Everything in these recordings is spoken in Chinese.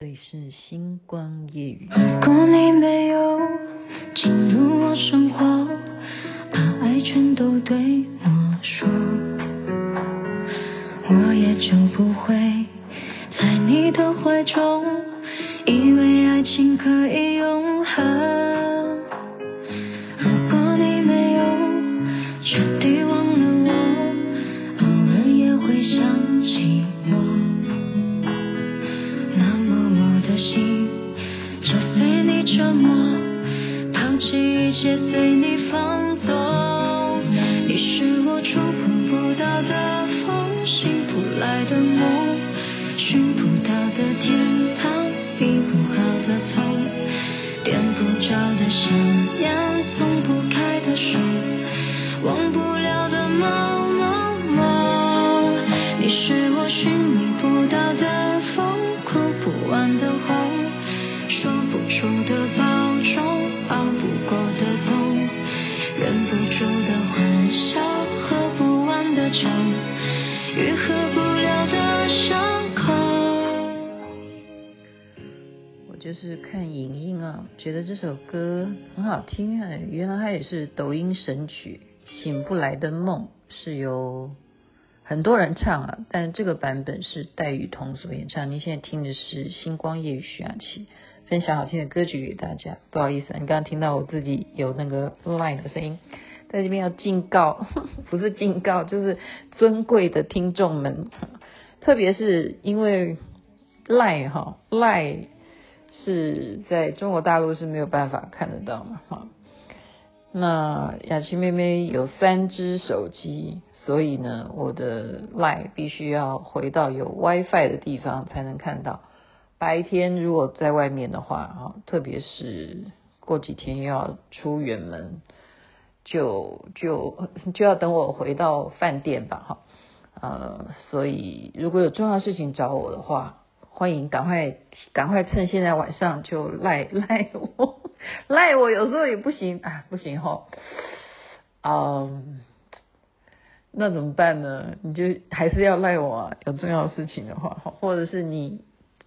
这里是星光夜语。如果你没有进入我生活，把爱全都对我说，我也就不会在你的怀中，以为爱情可以些随你放。就是看影音啊，觉得这首歌很好听啊。原来它也是抖音神曲《醒不来的梦》，是由很多人唱啊，但这个版本是戴雨桐所演唱。你现在听的是星光夜雨徐雅琪分享好听的歌曲给大家。不好意思，你刚刚听到我自己有那个 line 的声音，在这边要警告，不是警告，就是尊贵的听众们，特别是因为 line 哈赖。是在中国大陆是没有办法看得到嘛？哈，那雅琪妹妹有三只手机，所以呢，我的 line 必须要回到有 WiFi 的地方才能看到。白天如果在外面的话，啊，特别是过几天又要出远门，就就就要等我回到饭店吧，哈，呃，所以如果有重要事情找我的话。欢迎，赶快赶快趁现在晚上就赖 赖我，赖我有时候也不行啊，不行哈，嗯，那怎么办呢？你就还是要赖我啊，有重要事情的话，或者是你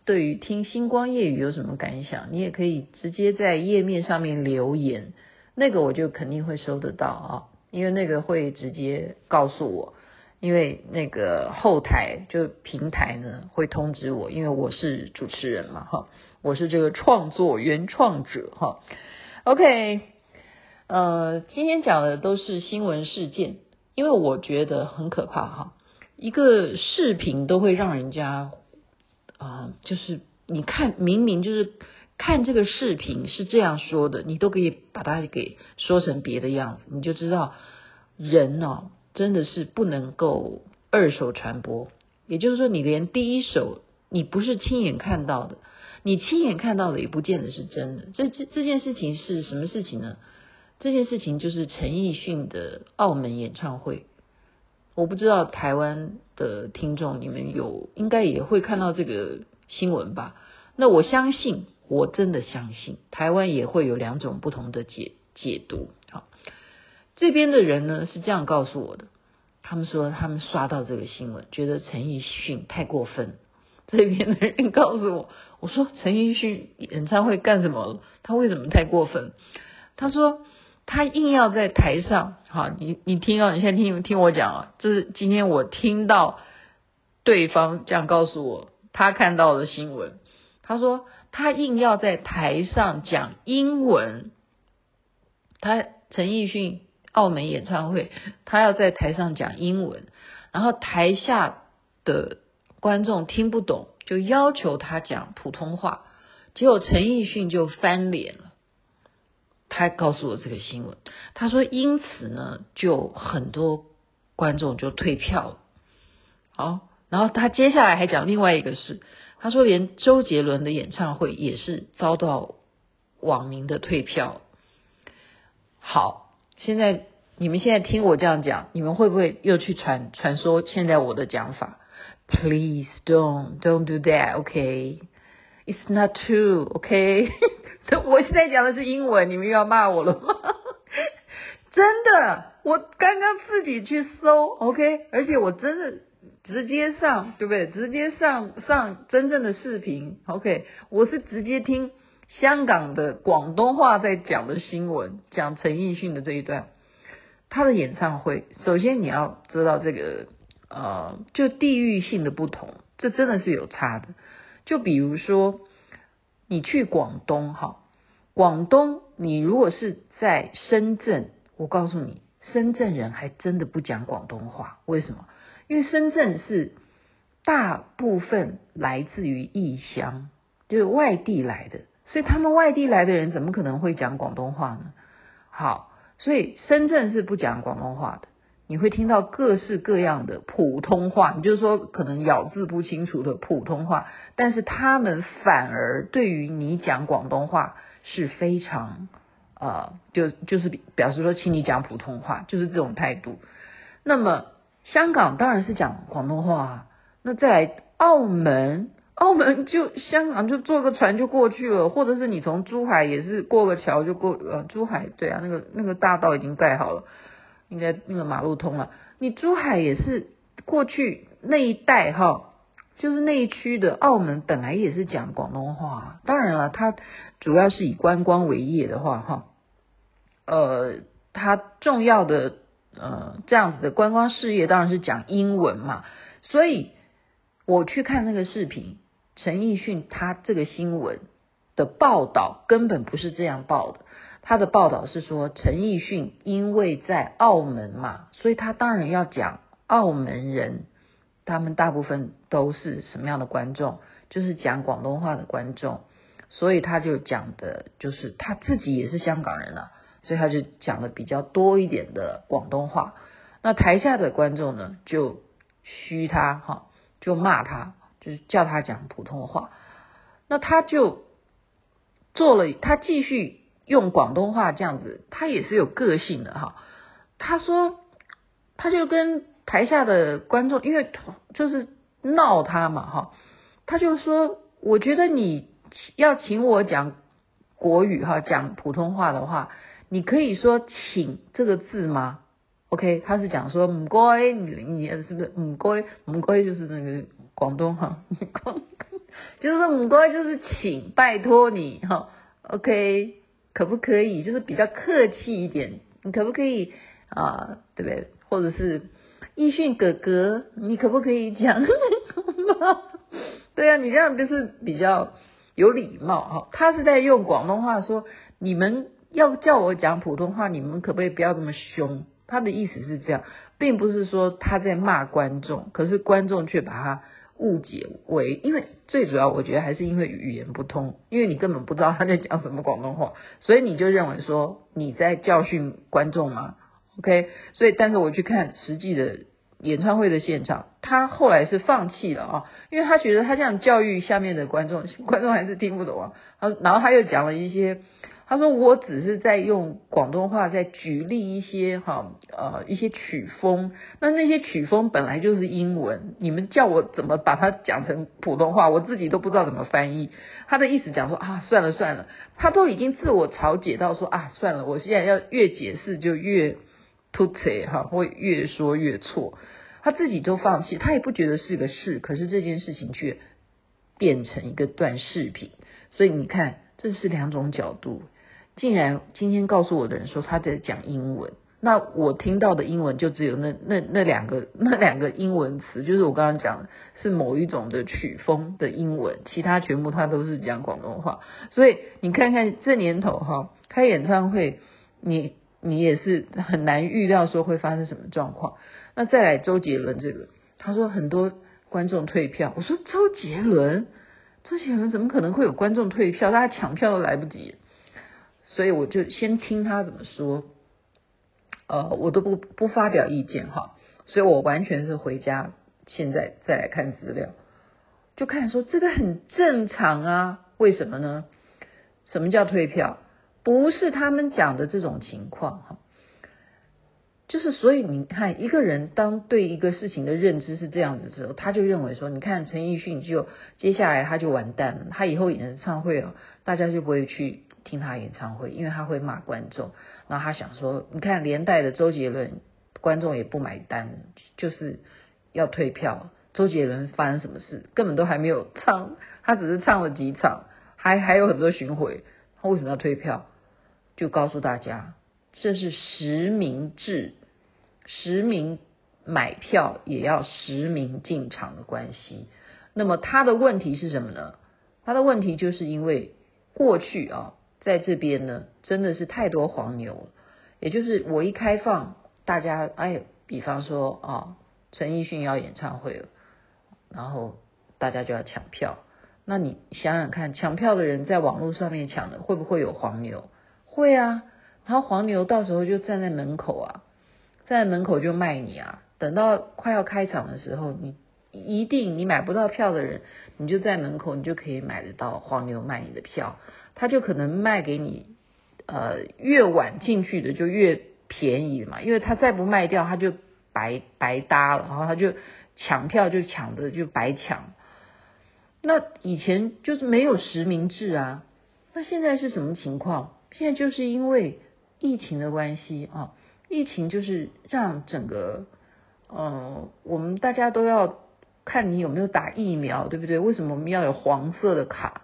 对于听星光夜语有什么感想，你也可以直接在页面上面留言，那个我就肯定会收得到啊，因为那个会直接告诉我。因为那个后台就平台呢会通知我，因为我是主持人嘛，哈，我是这个创作原创者，哈。OK，呃，今天讲的都是新闻事件，因为我觉得很可怕，哈，一个视频都会让人家啊、就是你看明明就是看这个视频是这样说的，你都可以把它给说成别的样子，你就知道人呢、真的是不能够二手传播，也就是说，你连第一手你不是亲眼看到的，你亲眼看到的也不见得是真的。这这这件事情是什么事情呢？这件事情就是陈奕迅的澳门演唱会。我不知道台湾的听众你们有应该也会看到这个新闻吧？那我相信，我真的相信，台湾也会有两种不同的解解读。这边的人呢是这样告诉我的，他们说他们刷到这个新闻，觉得陈奕迅太过分。这边的人告诉我，我说陈奕迅演唱会干什么？他为什么太过分？他说他硬要在台上，好，你你听啊，你现在听听我讲啊，这是今天我听到对方这样告诉我，他看到的新闻。他说他硬要在台上讲英文，他陈奕迅。澳门演唱会，他要在台上讲英文，然后台下的观众听不懂，就要求他讲普通话，结果陈奕迅就翻脸了。他告诉我这个新闻，他说因此呢，就很多观众就退票了。好，然后他接下来还讲另外一个事，他说连周杰伦的演唱会也是遭到网民的退票。好。现在你们现在听我这样讲，你们会不会又去传传说现在我的讲法？Please don't don't do that, OK? It's not true, OK? 我现在讲的是英文，你们又要骂我了吗？真的，我刚刚自己去搜，OK？而且我真的直接上，对不对？直接上上真正的视频，OK，我是直接听香港的广东话在讲的新闻，讲陈奕迅的这一段，他的演唱会。首先你要知道这个，呃，就地域性的不同，这真的是有差的。就比如说你去广东，哈，广东，你如果是在深圳，我告诉你，深圳人还真的不讲广东话，为什么？因为深圳是大部分来自于异乡，就是外地来的，所以他们外地来的人怎么可能会讲广东话呢？好，所以深圳是不讲广东话的，你会听到各式各样的普通话，你就是说可能咬字不清楚的普通话，但是他们反而对于你讲广东话是非常呃，就就是表示说，请你讲普通话，就是这种态度。那么。香港当然是讲广东话啊，那再来澳门，澳门就香港就坐个船就过去了，或者是你从珠海也是过个桥就过，呃，珠海对啊，那个那个大道已经盖好了，应该那个马路通了，你珠海也是过去那一带哈，就是那一区的澳门本来也是讲广东话，当然了，它主要是以观光为业的话哈，呃，它重要的。呃，这样子的观光事业当然是讲英文嘛，所以我去看那个视频，陈奕迅他这个新闻的报道根本不是这样报的，他的报道是说陈奕迅因为在澳门嘛，所以他当然要讲澳门人，他们大部分都是什么样的观众，就是讲广东话的观众，所以他就讲的就是他自己也是香港人啊。所以他就讲的比较多一点的广东话，那台下的观众呢就嘘他哈，就骂他，就是叫他讲普通话。那他就做了，他继续用广东话这样子，他也是有个性的哈。他说，他就跟台下的观众，因为就是闹他嘛哈，他就说，我觉得你要请我讲国语哈，讲普通话的话。你可以说“请”这个字吗？OK，他是讲说“唔该”，你你是不是“唔该”？“唔该”就是那个广东话，就是说“唔该”就是请，拜托你哈。OK，可不可以？就是比较客气一点，你可不可以啊？对不对？或者是奕迅哥哥，你可不可以讲？对啊，你这样就是比较有礼貌哈。他是在用广东话说你们。要叫我讲普通话，你们可不可以不要这么凶？他的意思是这样，并不是说他在骂观众，可是观众却把他误解为，因为最主要我觉得还是因为语言不通，因为你根本不知道他在讲什么广东话，所以你就认为说你在教训观众吗？OK，所以但是我去看实际的演唱会的现场，他后来是放弃了啊，因为他觉得他这样教育下面的观众，观众还是听不懂啊，然后他又讲了一些。他说：“我只是在用广东话在举例一些哈呃一些曲风，那那些曲风本来就是英文，你们叫我怎么把它讲成普通话，我自己都不知道怎么翻译。”他的意思讲说啊，算了算了，他都已经自我调解到说啊，算了，我现在要越解释就越突切哈，会越说越错。他自己都放弃，他也不觉得是个事，可是这件事情却变成一个短视频，所以你看，这是两种角度。竟然今天告诉我的人说他在讲英文，那我听到的英文就只有那那那两个 那两个英文词，就是我刚刚讲的是某一种的曲风的英文，其他全部他都是讲广东话。所以你看看这年头哈，开演唱会，你你也是很难预料说会发生什么状况。那再来周杰伦这个，他说很多观众退票，我说周杰伦，周杰伦怎么可能会有观众退票？大家抢票都来不及。所以我就先听他怎么说，呃，我都不不发表意见哈，所以我完全是回家现在再来看资料，就看说这个很正常啊，为什么呢？什么叫退票？不是他们讲的这种情况哈，就是所以你看一个人当对一个事情的认知是这样子之后，他就认为说，你看陈奕迅就接下来他就完蛋了，他以后演唱会哦，大家就不会去。听他演唱会，因为他会骂观众，然后他想说，你看连带的周杰伦，观众也不买单，就是要退票，周杰伦发生什么事，根本都还没有唱，他只是唱了几场，还还有很多巡回，他为什么要退票？就告诉大家，这是实名制，实名买票也要实名进场的关系。那么他的问题是什么呢？他的问题就是因为过去啊，在这边呢，真的是太多黄牛了，也就是我一开放，大家哎，比方说啊。陈奕迅要演唱会了，然后大家就要抢票。那你想想看，抢票的人在网络上面抢的，会不会有黄牛？会啊。然后黄牛到时候就站在门口啊，站在门口就卖你啊。等到快要开场的时候，你一定你买不到票的人，你就在门口，你就可以买得到黄牛卖你的票。他就可能卖给你，呃，越晚进去的就越便宜嘛，因为他再不卖掉，他就。白白搭了，然后他就抢票就抢的就白抢。那以前就是没有实名制啊，那现在是什么情况？现在就是因为疫情的关系啊，疫情就是让整个呃，我们大家都要看你有没有打疫苗，对不对？为什么我们要有黄色的卡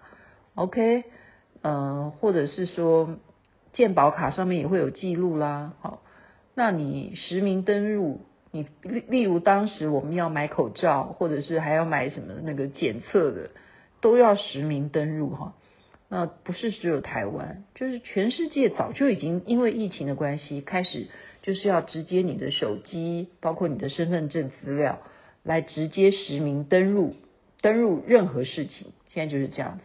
？OK，呃，或者是说健保卡上面也会有记录啦。好，那你实名登入。你例例如当时我们要买口罩，或者是还要买什么那个检测的，都要实名登入哈。那不是只有台湾，就是全世界早就已经因为疫情的关系，开始就是要直接你的手机，包括你的身份证资料，来直接实名登入，登入任何事情。现在就是这样子，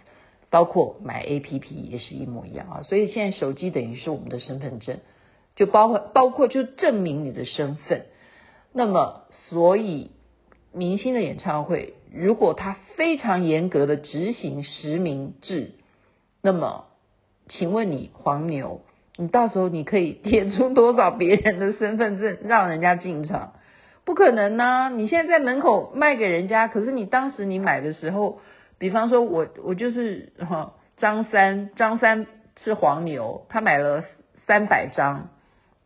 包括买 APP 也是一模一样啊。所以现在手机等于是我们的身份证，就包括包括就证明你的身份。那么，所以明星的演唱会，如果他非常严格的执行实名制，那么，请问你黄牛，你到时候你可以贴出多少别人的身份证让人家进场？不可能呢、你现在在门口卖给人家，可是你当时你买的时候，比方说我我就是哈张三，张三是黄牛，他买了三百张，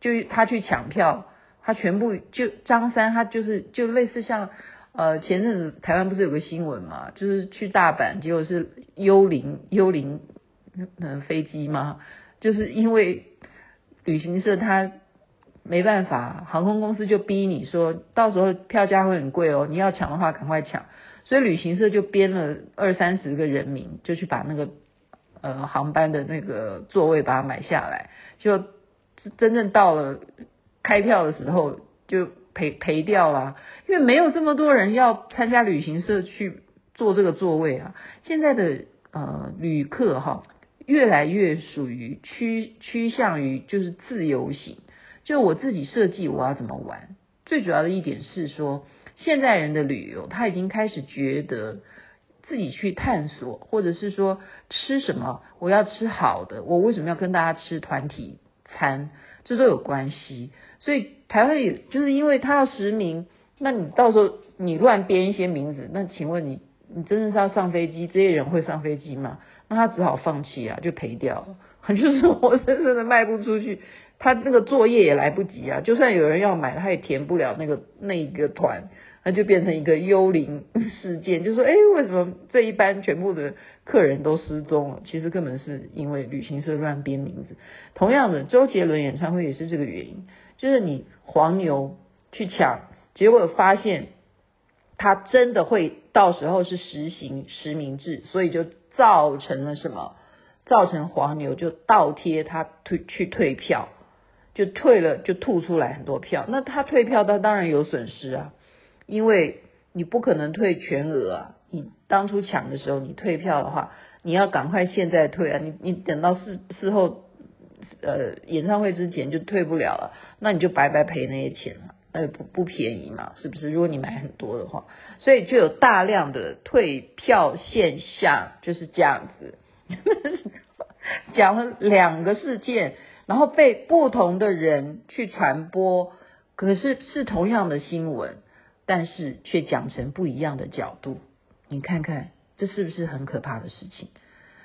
就他去抢票。他全部就张三，他就是就类似像呃前阵子台湾不是有个新闻嘛，就是去大阪，结果是幽灵幽灵嗯飞机嘛，就是因为旅行社他没办法，航空公司就逼你说到时候票价会很贵哦，你要抢的话赶快抢，所以旅行社就编了二三十个人名，就去把那个呃航班的那个座位把它买下来，就真正到了。开票的时候就赔赔掉了，因为没有这么多人要参加旅行社去坐这个座位啊。现在的呃旅客哈，越来越属于趋趋向于就是自由行，就我自己设计我要怎么玩。最主要的一点是说，现在人的旅游他已经开始觉得自己去探索，或者是说吃什么我要吃好的，我为什么要跟大家吃团体餐？这都有关系。所以台湾也就是因为他要实名，那你到时候你乱编一些名字，那请问你你真的是要上飞机？这些人会上飞机吗？那他只好放弃啊，就赔掉了，就是活生生的卖不出去，他那个作业也来不及啊。就算有人要买，他也填不了那个那一个团，那就变成一个幽灵事件。就说哎，为什么这一班全部的客人都失踪了？其实根本是因为旅行社乱编名字。同样的，周杰伦演唱会也是这个原因。就是你黄牛去抢，结果发现他真的会到时候是实行实名制，所以就造成了什么？造成黄牛就倒贴他退去退票，就退了就吐出来很多票。那他退票，他当然有损失啊，因为你不可能退全额啊。你当初抢的时候，你退票的话，你要赶快现在退啊，你你等到事事后。呃，演唱会之前就退不了了，那你就白白赔那些钱了，那也不不便宜嘛，是不是？如果你买很多的话，所以就有大量的退票现象，就是这样子。讲了两个事件，然后被不同的人去传播，可是是同样的新闻，但是却讲成不一样的角度，你看看这是不是很可怕的事情？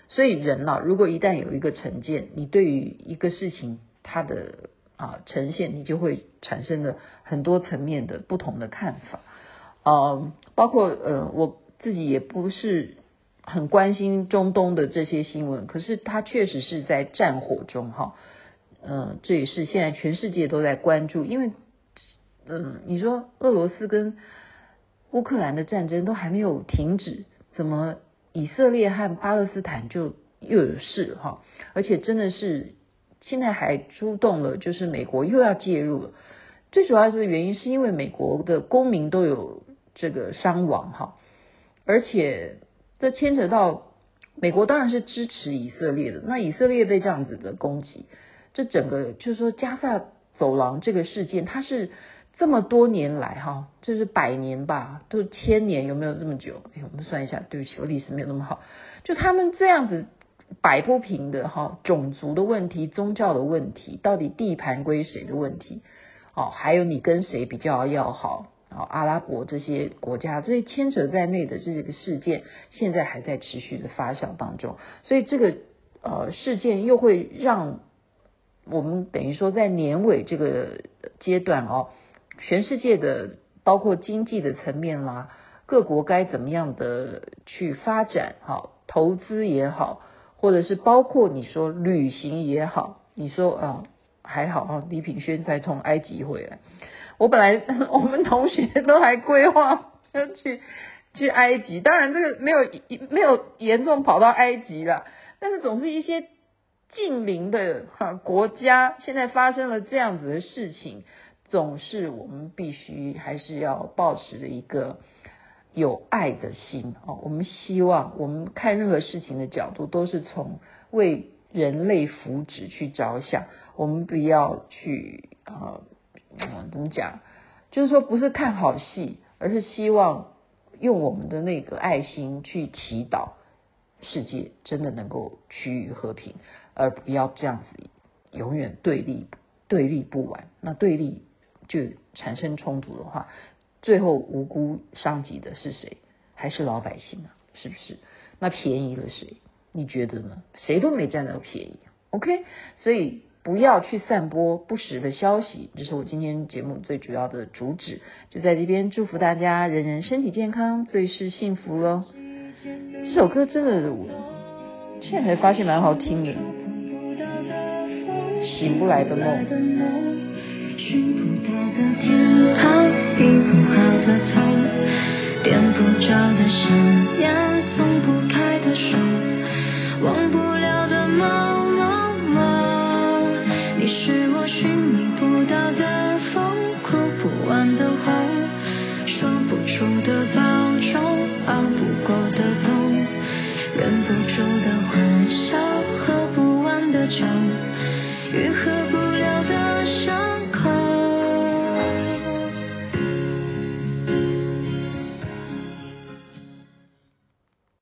所以人啊，如果一旦有一个成见，你对于一个事情它的啊呈现，你就会产生了很多层面的不同的看法。呃，包括呃我自己也不是很关心中东的这些新闻，可是它确实是在战火中哈，嗯、呃，这也是现在全世界都在关注，因为嗯、你说俄罗斯跟乌克兰的战争都还没有停止，怎么以色列和巴勒斯坦就又有事哈？而且真的是现在还出动了，就是美国又要介入了。最主要的原因是因为美国的公民都有这个伤亡哈，而且这牵扯到美国当然是支持以色列的。那以色列被这样子的攻击，这整个就是说加萨走廊这个事件，它是。这么多年来，哈，就是百年吧，都千年，有没有这么久？哎，我们算一下，对不起，我历史没有那么好。就他们这样子摆不平的，哈，种族的问题、宗教的问题，到底地盘归谁的问题，哦，还有你跟谁比较要好，啊，阿拉伯这些国家这些牵扯在内的这个事件，现在还在持续的发酵当中，所以这个呃事件又会让我们等于说在年尾这个阶段哦。全世界的包括经济的层面啦，各国该怎么样的去发展？好，投资也好，或者是包括你说旅行也好，你说啊还好啊，李品轩才从埃及回来。我本来 我们同学都还规划要去去埃及，当然这个没有没有严重跑到埃及了，但是总是一些近邻的哈国家，现在发生了这样子的事情。总是我们必须还是要保持着一个有爱的心哦。我们希望我们看任何事情的角度都是从为人类福祉去着想，我们不要去啊、怎么讲？就是说不是看好戏，而是希望用我们的那个爱心去祈祷世界真的能够趋于和平，而不要这样子永远对立对立不完。那对立。就产生冲突的话，最后无辜伤及的是谁？还是老百姓啊？是不是？那便宜了谁？你觉得呢？谁都没占到便宜。OK，所以不要去散播不实的消息，这是我今天节目最主要的主旨。就在这边祝福大家，人人身体健康，最是幸福喽。这首歌真的，我现在才发现蛮好听的，醒不来的梦。寻不到的天堂，医不好的痛，点不着的香烟，